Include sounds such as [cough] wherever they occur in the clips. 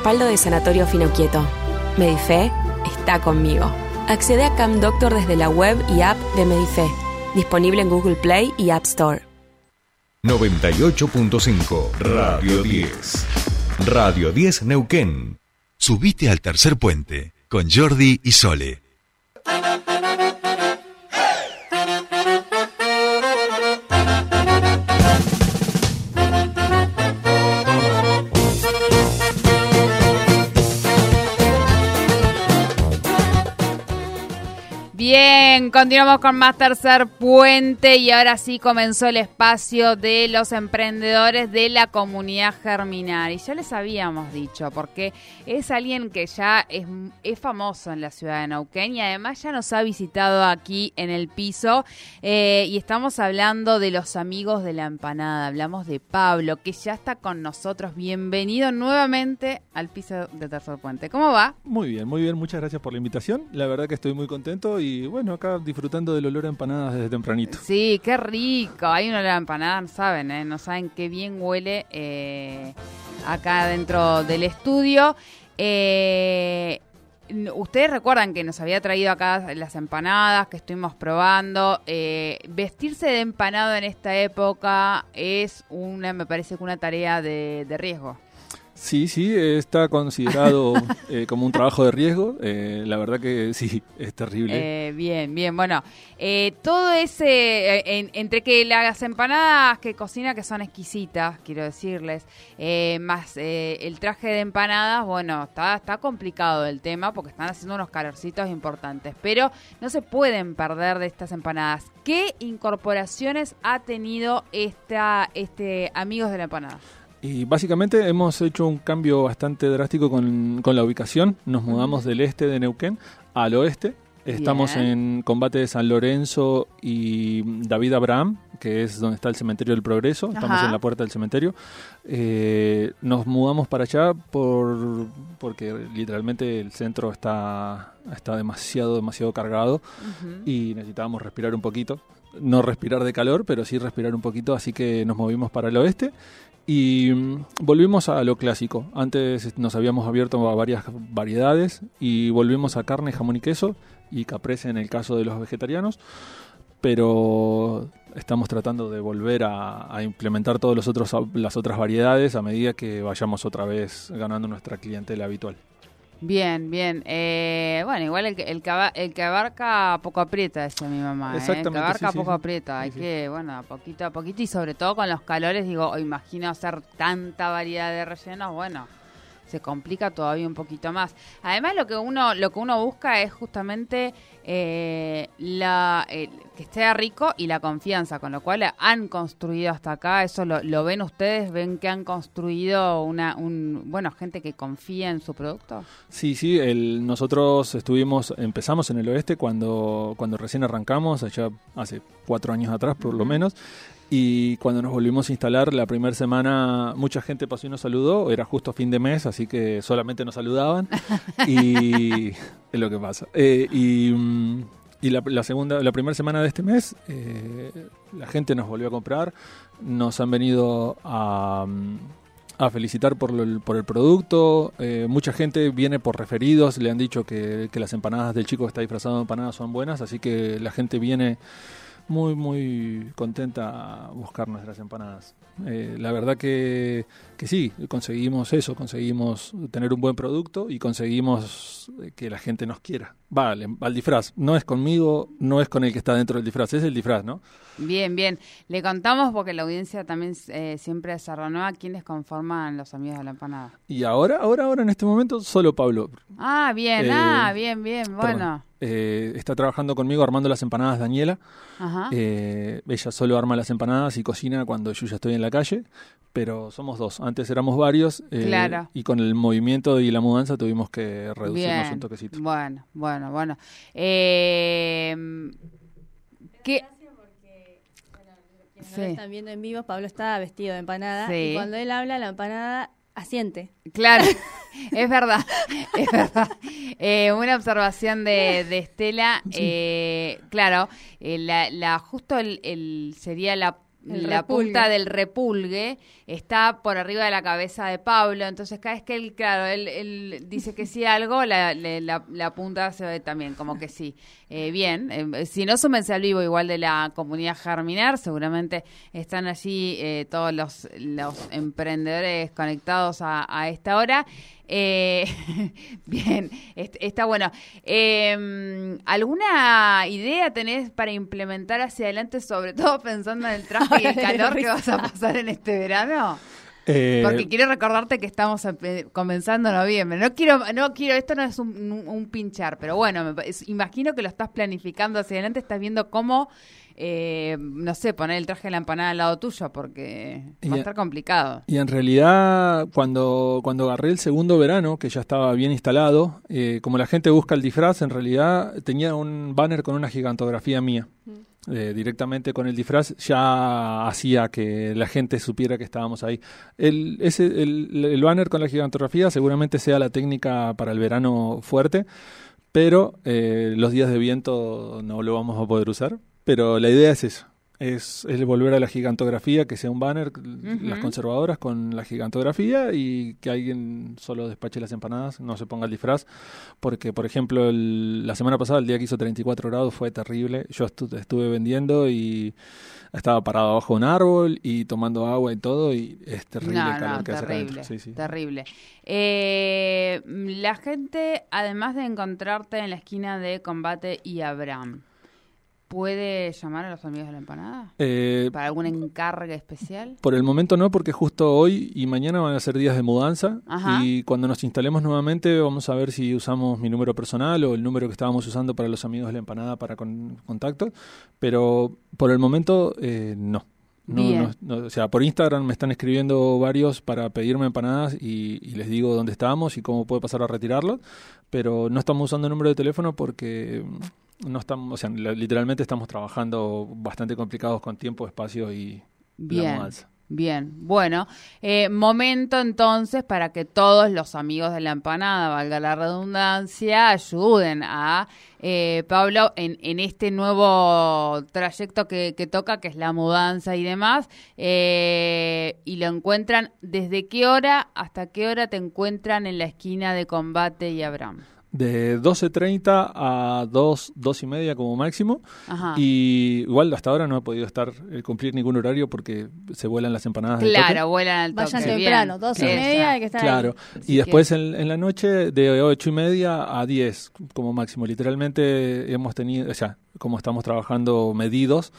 respaldo de Sanatorio Quieto. Medife está conmigo. Accede a Cam Doctor desde la web y app de Medife. Disponible en Google Play y App Store. 98.5 Radio 10. Radio 10 Neuquén. Subite al tercer puente con Jordi y Sole. Continuamos con más tercer puente y ahora sí comenzó el espacio de los emprendedores de la comunidad germinal. Y ya les habíamos dicho, porque es alguien que ya es, es famoso en la ciudad de Neuquén y además ya nos ha visitado aquí en el piso. Eh, y estamos hablando de los amigos de la empanada. Hablamos de Pablo, que ya está con nosotros. Bienvenido nuevamente al piso de tercer puente. ¿Cómo va? Muy bien, muy bien. Muchas gracias por la invitación. La verdad que estoy muy contento y bueno, acá disfrutando del olor a empanadas desde tempranito. Sí, qué rico. Hay un olor a empanadas, no saben, ¿eh? No saben qué bien huele eh, acá dentro del estudio. Eh, ustedes recuerdan que nos había traído acá las empanadas que estuvimos probando. Vestirse de empanado en esta época es una, me parece que una tarea de riesgo. Sí, sí, está considerado [laughs] eh, como un trabajo de riesgo. Eh, la verdad que sí, es terrible. Eh, bien, bien. Bueno, todo ese, entre que las empanadas que cocina, que son exquisitas, quiero decirles, más el traje de empanadas, bueno, está, está complicado el tema porque están haciendo unos calorcitos importantes. Pero no se pueden perder de estas empanadas. ¿Qué incorporaciones ha tenido esta, este Amigos de la Empanada? Y básicamente hemos hecho un cambio bastante drástico con, la ubicación. Nos mudamos del este de Neuquén al oeste. Estamos en combate de San Lorenzo y David Abraham, que es donde está el cementerio del Progreso. Estamos en la puerta del cementerio. Eh, nos mudamos para allá por porque literalmente el centro está, está demasiado, demasiado cargado y necesitábamos respirar un poquito. No respirar de calor, pero sí respirar un poquito, así que nos movimos para el oeste y mm, volvimos a lo clásico. Antes nos habíamos abierto a varias variedades y volvimos a carne, jamón y queso y caprese en el caso de los vegetarianos. Pero estamos tratando de volver a, implementar todas las otras variedades a medida que vayamos otra vez ganando nuestra clientela habitual. Bien, bien. Eh, bueno, igual el que, el, que, abarca poco aprieta, decía mi mamá. Exactamente. ¿eh? El que abarca poco aprieta. Hay que, bueno, poquito a poquito y sobre todo con los calores, digo, imagino hacer tanta variedad de rellenos, bueno se complica todavía un poquito más. Además, lo que uno, lo que uno busca es justamente eh, la, que esté rico y la confianza, con lo cual han construido hasta acá, eso lo, ven ustedes, ven que han construido una, un, bueno, gente que confía en su producto. Sí, sí, el, nosotros estuvimos, empezamos en el oeste cuando, cuando recién arrancamos, allá hace cuatro años atrás por lo menos, y cuando nos volvimos a instalar, la primera semana mucha gente pasó y nos saludó. Era justo fin de mes, así que solamente nos saludaban. [laughs] y es lo que pasa. Eh, y, mm, la, segunda, la primera semana de este mes, eh, la gente nos volvió a comprar. Nos han venido a, mm, a felicitar por, por el producto. Eh, mucha gente viene por referidos. Le han dicho que, que las empanadas del chico que está disfrazado de empanadas son buenas. Así que la gente viene muy, muy contenta buscar nuestras empanadas. Eh, la verdad que, que, sí, conseguimos eso, conseguimos tener un buen producto y conseguimos que la gente nos quiera. Vale, al disfraz. No es conmigo, no es con el que está dentro del disfraz, es el disfraz, ¿no? Bien, bien. Le contamos porque la audiencia también eh, siempre se renueva quiénes conforman los amigos de la empanada. Y ahora, ahora, ahora, en este momento, solo Pablo. Ah, bien, eh, ah, bien, bien, bueno. Eh, está trabajando conmigo armando las empanadas Daniela. Eh, ella solo arma las empanadas y cocina cuando yo ya estoy en la calle, pero somos dos. Antes éramos varios eh, y con el movimiento y la mudanza tuvimos que reducirnos un toquecito. Bueno, bueno, bueno. ¿Qué? están viendo en vivo, Pablo está vestido de empanada y cuando él habla la empanada asiente. Claro, [laughs] es verdad, es verdad. Eh, una observación de, Estela, eh, claro, eh, la, justo el, sería la la punta del repulgue está por arriba de la cabeza de Pablo, entonces cada vez que él, claro, él, dice que sí algo, la, la, punta se ve también como que sí. Eh, bien, eh, si no, súmense al vivo igual de la comunidad Germinar, seguramente están allí eh, todos los, los emprendedores conectados a esta hora. Eh, [laughs] bien, está bueno. Em, ¿Alguna idea tenés para implementar hacia adelante, sobre todo pensando en el tráfico y el [laughs] calor que vas a pasar en este verano? Eh, Porque quiero recordarte que estamos comenzando noviembre. No quiero, no quiero, esto no es un, pinchar, pero bueno, imagino que lo estás planificando hacia adelante, estás viendo cómo eh, no sé, poner el traje de la empanada al lado tuyo porque va a estar complicado. Y en realidad, cuando, cuando agarré el segundo verano, que ya estaba bien instalado, eh, como la gente busca el disfraz, en realidad tenía un banner con una gigantografía mía. Mm. Eh, directamente con el disfraz ya hacía que la gente supiera que estábamos ahí. El, ese, el, el banner con la gigantografía seguramente sea la técnica para el verano fuerte, pero los días de viento no lo vamos a poder usar pero la idea es eso. Es, es volver a la gigantografía, que sea un banner, las conservadoras con la gigantografía y que alguien solo despache las empanadas, no se ponga el disfraz, porque por ejemplo la semana pasada, el día que hizo 34 grados, fue terrible. Yo estuve vendiendo y estaba parado abajo de un árbol y tomando agua y todo y es terrible el calor que terrible, hace sí, Terrible. Eh, la gente, además de encontrarte en la esquina de Combate y Abraham, ¿Puede llamar a los amigos de la empanada? Eh, ¿Para algún encargue especial? Por el momento no, porque justo hoy y mañana van a ser días de mudanza. Y cuando nos instalemos nuevamente, vamos a ver si usamos mi número personal o el número que estábamos usando para los amigos de la empanada para con, contacto. Pero por el momento, eh, no. No, o sea, por Instagram me están escribiendo varios para pedirme empanadas y, y, les digo dónde estamos y cómo puede pasar a retirarlos, pero no estamos usando el número de teléfono porque no estamos, o sea, literalmente estamos trabajando bastante complicados con tiempo, espacio y Bien. Bien, bueno, eh, momento entonces para que todos los amigos de la empanada, valga la redundancia, ayuden a eh, Pablo en, en, este nuevo trayecto que, que, toca, que es la mudanza y demás, eh, y lo encuentran, ¿desde qué hora hasta qué hora te encuentran en la esquina de combate y Abraham? De 12.30 a 2, 2 y media como máximo. Y igual hasta ahora no he podido estar eh, cumplir ningún horario porque se vuelan las empanadas. Claro, vuelan al toque. Vayan temprano, 12 y media hay que estar Claro, y después en, en, la noche de 8 y media a 10 como máximo. Literalmente hemos tenido, o sea, como estamos trabajando medidos,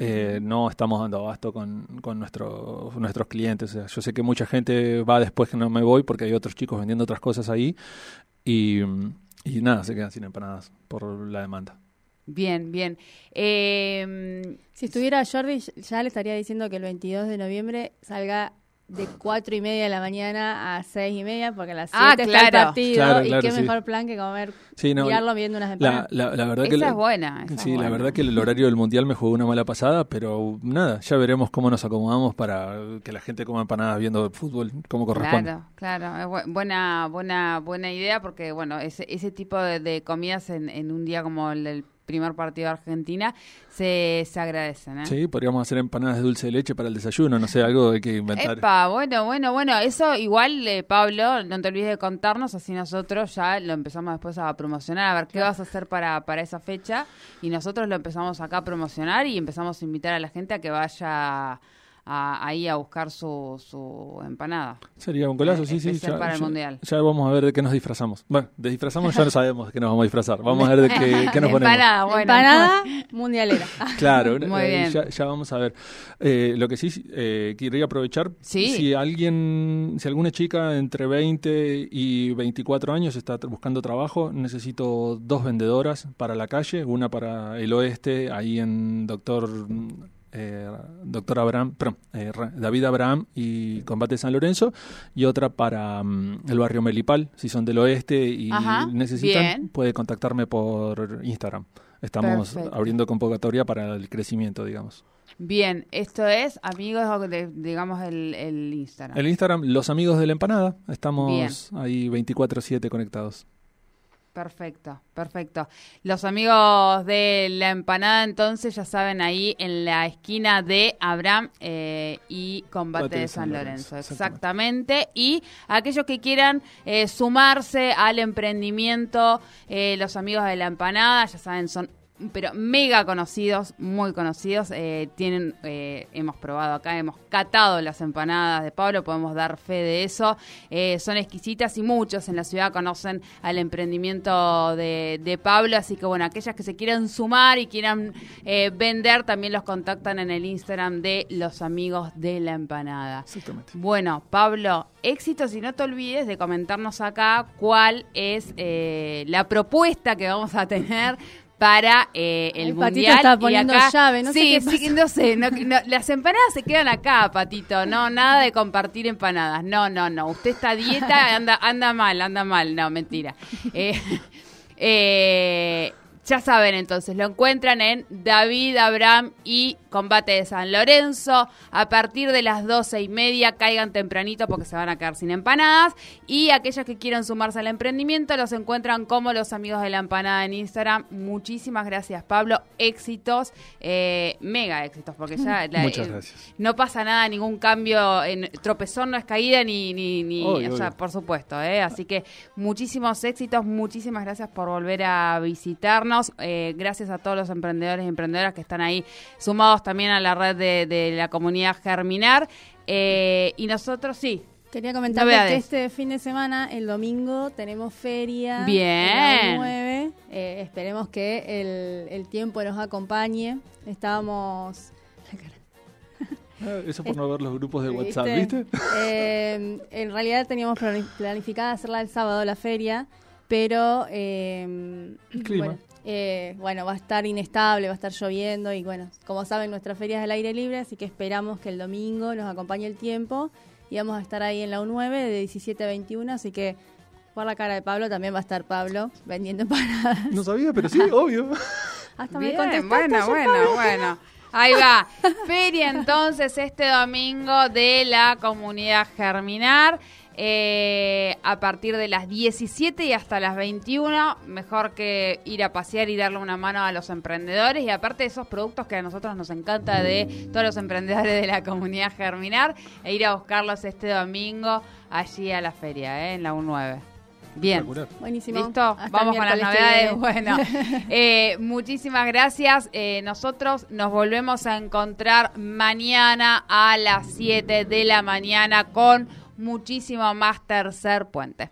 eh, no estamos dando abasto con, con nuestro, nuestros clientes. O sea, yo sé que mucha gente va después que no me voy porque hay otros chicos vendiendo otras cosas ahí y, y nada, se quedan sin empanadas por la demanda. Bien, bien. Eh, si estuviera Jordi, ya le estaría diciendo que el 22 de noviembre salga de cuatro y media de la mañana a seis y media, porque a las ah, siete está el partido. y qué mejor plan que comer, sí, mirarlo viendo unas empanadas. La, la, verdad esa que es buena. sí, la verdad que el horario del mundial me jugó una mala pasada, pero nada, ya veremos cómo nos acomodamos para que la gente coma empanadas viendo fútbol como corresponde. Claro, claro, es buena, buena, buena idea, porque bueno, ese, ese tipo de, comidas en, en un día como el del primer partido de Argentina, se, se agradecen. ¿eh? Sí, podríamos hacer empanadas de dulce de leche para el desayuno, no sé, algo hay que inventar. Epa, bueno, bueno, bueno, eso igual, eh, Pablo, no te olvides de contarnos, así nosotros ya lo empezamos después a promocionar, a ver qué vas a hacer para, para esa fecha, y nosotros lo empezamos acá a promocionar y empezamos a invitar a la gente a que vaya ahí a buscar su, su empanada. Sería un golazo, sí, sí. Ya, para el mundial. ya vamos a ver de qué nos disfrazamos. Bueno, de disfrazamos ya no sabemos de qué nos vamos a disfrazar. Vamos a ver de qué, [laughs] qué nos ponemos. Empanada, bueno. Empanada mundialera. [laughs] claro, [laughs] Muy eh, bien. Ya, ya, vamos a ver. Eh, lo que sí eh, quería aprovechar, si alguien, si alguna chica entre 20 y 24 años está buscando trabajo, necesito dos vendedoras para la calle, una para el oeste, ahí en Doctor eh, doctor Abraham, eh, David Abraham y Combate San Lorenzo, y otra para mm, el barrio Melipal, si son del oeste y necesitan, puede contactarme por Instagram. Estamos abriendo convocatoria para el crecimiento, digamos. Bien, esto es amigos, de, digamos, el, el, Instagram. El Instagram, los amigos de la empanada. Estamos ahí 24-7 conectados. Perfecto, perfecto. Los amigos de la empanada, entonces, ya saben, ahí en la esquina de Abraham eh, y Combate de San, Lorenzo. Exactamente. Y aquellos que quieran eh, sumarse al emprendimiento, eh, los amigos de la empanada, ya saben, son pero mega conocidos, muy conocidos. Eh, tienen, eh, hemos probado acá, hemos catado las empanadas de Pablo, podemos dar fe de eso. Eh, son exquisitas y muchos en la ciudad conocen al emprendimiento de, de, Pablo, así que bueno, aquellas que se quieran sumar y quieran vender, también los contactan en el Instagram de los amigos de la empanada. Bueno, Pablo, éxitos y no te olvides de comentarnos acá cuál es la propuesta que vamos a tener para eh, el mundial. Está poniendo llave, no sí, sé sí, no sé. las empanadas se quedan acá, Patito. No, nada de compartir empanadas. No, no, no. Usted está dieta, anda, anda mal, anda mal. No, mentira. Eh, [laughs] eh, ya saben entonces, lo encuentran en David Abraham y Combate de San Lorenzo. A partir de las doce y media caigan tempranito porque se van a quedar sin empanadas. Y aquellos que quieran sumarse al emprendimiento los encuentran como los amigos de la empanada en Instagram. Muchísimas gracias, Pablo. Éxitos, eh, mega éxitos, porque ya Muchas gracias. no pasa nada, ningún cambio. En, tropezón no es caída ni, ni, ni o sea, por supuesto. Eh, así que muchísimos éxitos, muchísimas gracias por volver a visitarnos. Eh, gracias a todos los emprendedores y emprendedoras que están ahí sumados también a la red de, la comunidad Germinar. Eh, y nosotros sí. Quería comentar que este fin de semana, el domingo, tenemos feria. Bien. 9. Eh, esperemos que el, tiempo nos acompañe. Estábamos... Ah, eso por no ver los grupos de WhatsApp, ¿viste? en realidad teníamos planificada hacerla el sábado la feria, pero eh, Bueno, eh, bueno, va a estar inestable, va a estar lloviendo y bueno, como saben, nuestra feria es al aire libre, así que esperamos que el domingo nos acompañe el tiempo y vamos a estar ahí en la U9 de 17 a 21, así que por la cara de Pablo también va a estar Pablo vendiendo empanadas. No sabía, pero sí, obvio. [laughs] Hasta me Bueno, bueno, bueno. Ahí va. Feria entonces este domingo de la comunidad Germinar. Eh, a partir de las 17 y hasta las 21. Mejor que ir a pasear y darle una mano a los emprendedores. Y aparte de esos productos que a nosotros nos encanta de todos los emprendedores de la comunidad Germinar, e ir a buscarlos este domingo allí a la feria, ¿eh? en la U9. Bien. Buenísimo. ¿Listo? Vamos con las novedades. Bueno, [laughs] eh, muchísimas gracias. Eh, nosotros nos volvemos a encontrar mañana a las 7 de la mañana con muchísimo más tercer puente.